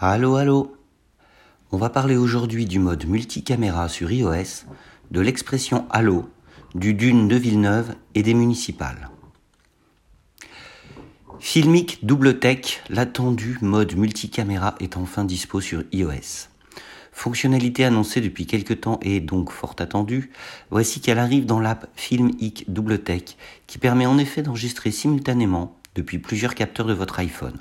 Allô, allô On va parler aujourd'hui du mode multicaméra sur iOS, de l'expression Allô, du Dune de Villeneuve et des municipales. Filmic Double Tech, l'attendu mode multicaméra est enfin dispo sur iOS. Fonctionnalité annoncée depuis quelques temps et donc fort attendue, voici qu'elle arrive dans l'app Filmic Double Tech qui permet en effet d'enregistrer simultanément depuis plusieurs capteurs de votre iPhone.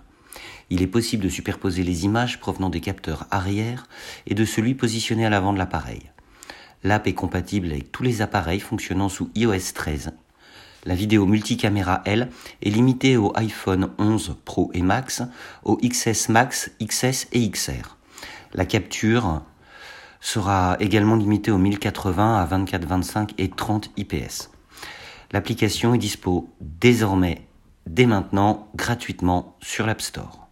Il est possible de superposer les images provenant des capteurs arrière et de celui positionné à l'avant de l'appareil. L'app est compatible avec tous les appareils fonctionnant sous iOS 13. La vidéo multicaméra, elle, est limitée au iPhone 11 Pro et Max, au XS Max, XS et XR. La capture sera également limitée au 1080 à 24, 25 et 30 IPS. L'application est dispo désormais, dès maintenant, gratuitement sur l'App Store.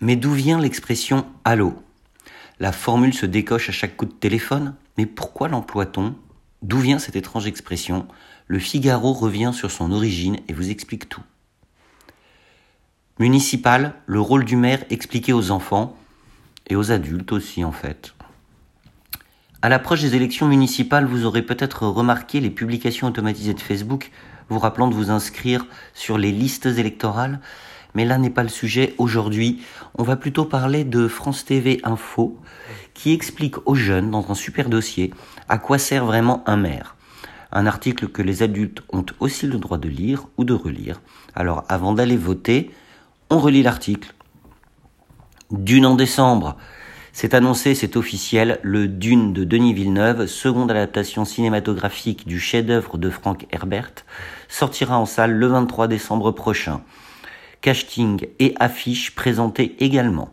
Mais d'où vient l'expression allô? La formule se décoche à chaque coup de téléphone, mais pourquoi l'emploie-t-on? D'où vient cette étrange expression? Le Figaro revient sur son origine et vous explique tout. Municipal, le rôle du maire expliqué aux enfants et aux adultes aussi en fait. À l'approche des élections municipales, vous aurez peut-être remarqué les publications automatisées de Facebook vous rappelant de vous inscrire sur les listes électorales mais là n'est pas le sujet aujourd'hui. On va plutôt parler de France TV Info, qui explique aux jeunes, dans un super dossier, à quoi sert vraiment un maire. Un article que les adultes ont aussi le droit de lire ou de relire. Alors avant d'aller voter, on relit l'article. Dune en décembre. C'est annoncé, c'est officiel, le Dune de Denis Villeneuve, seconde adaptation cinématographique du chef-d'œuvre de Frank Herbert, sortira en salle le 23 décembre prochain casting et affiches présentées également.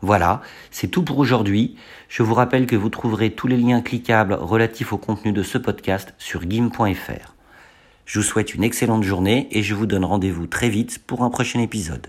Voilà, c'est tout pour aujourd'hui. Je vous rappelle que vous trouverez tous les liens cliquables relatifs au contenu de ce podcast sur gim.fr. Je vous souhaite une excellente journée et je vous donne rendez-vous très vite pour un prochain épisode.